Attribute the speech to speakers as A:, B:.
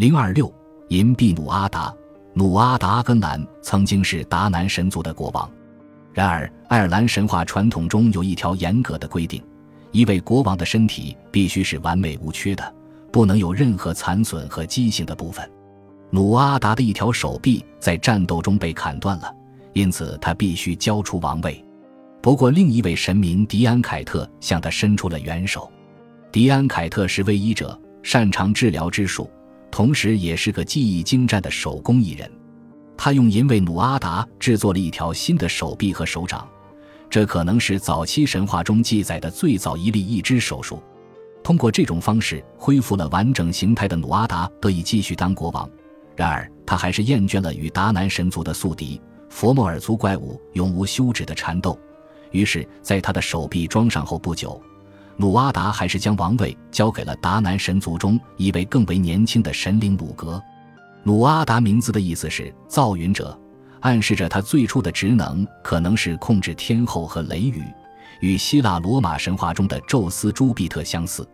A: 零二六银币努阿达，努阿达阿根兰曾经是达南神族的国王。然而，爱尔兰神话传统中有一条严格的规定：一位国王的身体必须是完美无缺的，不能有任何残损和畸形的部分。努阿达的一条手臂在战斗中被砍断了，因此他必须交出王位。不过，另一位神明迪安凯特向他伸出了援手。迪安凯特是位医者，擅长治疗之术。同时，也是个技艺精湛的手工艺人。他用银为努阿达制作了一条新的手臂和手掌，这可能是早期神话中记载的最早一例义肢手术。通过这种方式恢复了完整形态的努阿达得以继续当国王。然而，他还是厌倦了与达南神族的宿敌佛莫尔族怪物永无休止的缠斗。于是，在他的手臂装上后不久。鲁阿达还是将王位交给了达南神族中一位更为年轻的神灵鲁格。鲁阿达名字的意思是造云者，暗示着他最初的职能可能是控制天后和雷雨，与希腊罗马神话中的宙斯朱庇特相似。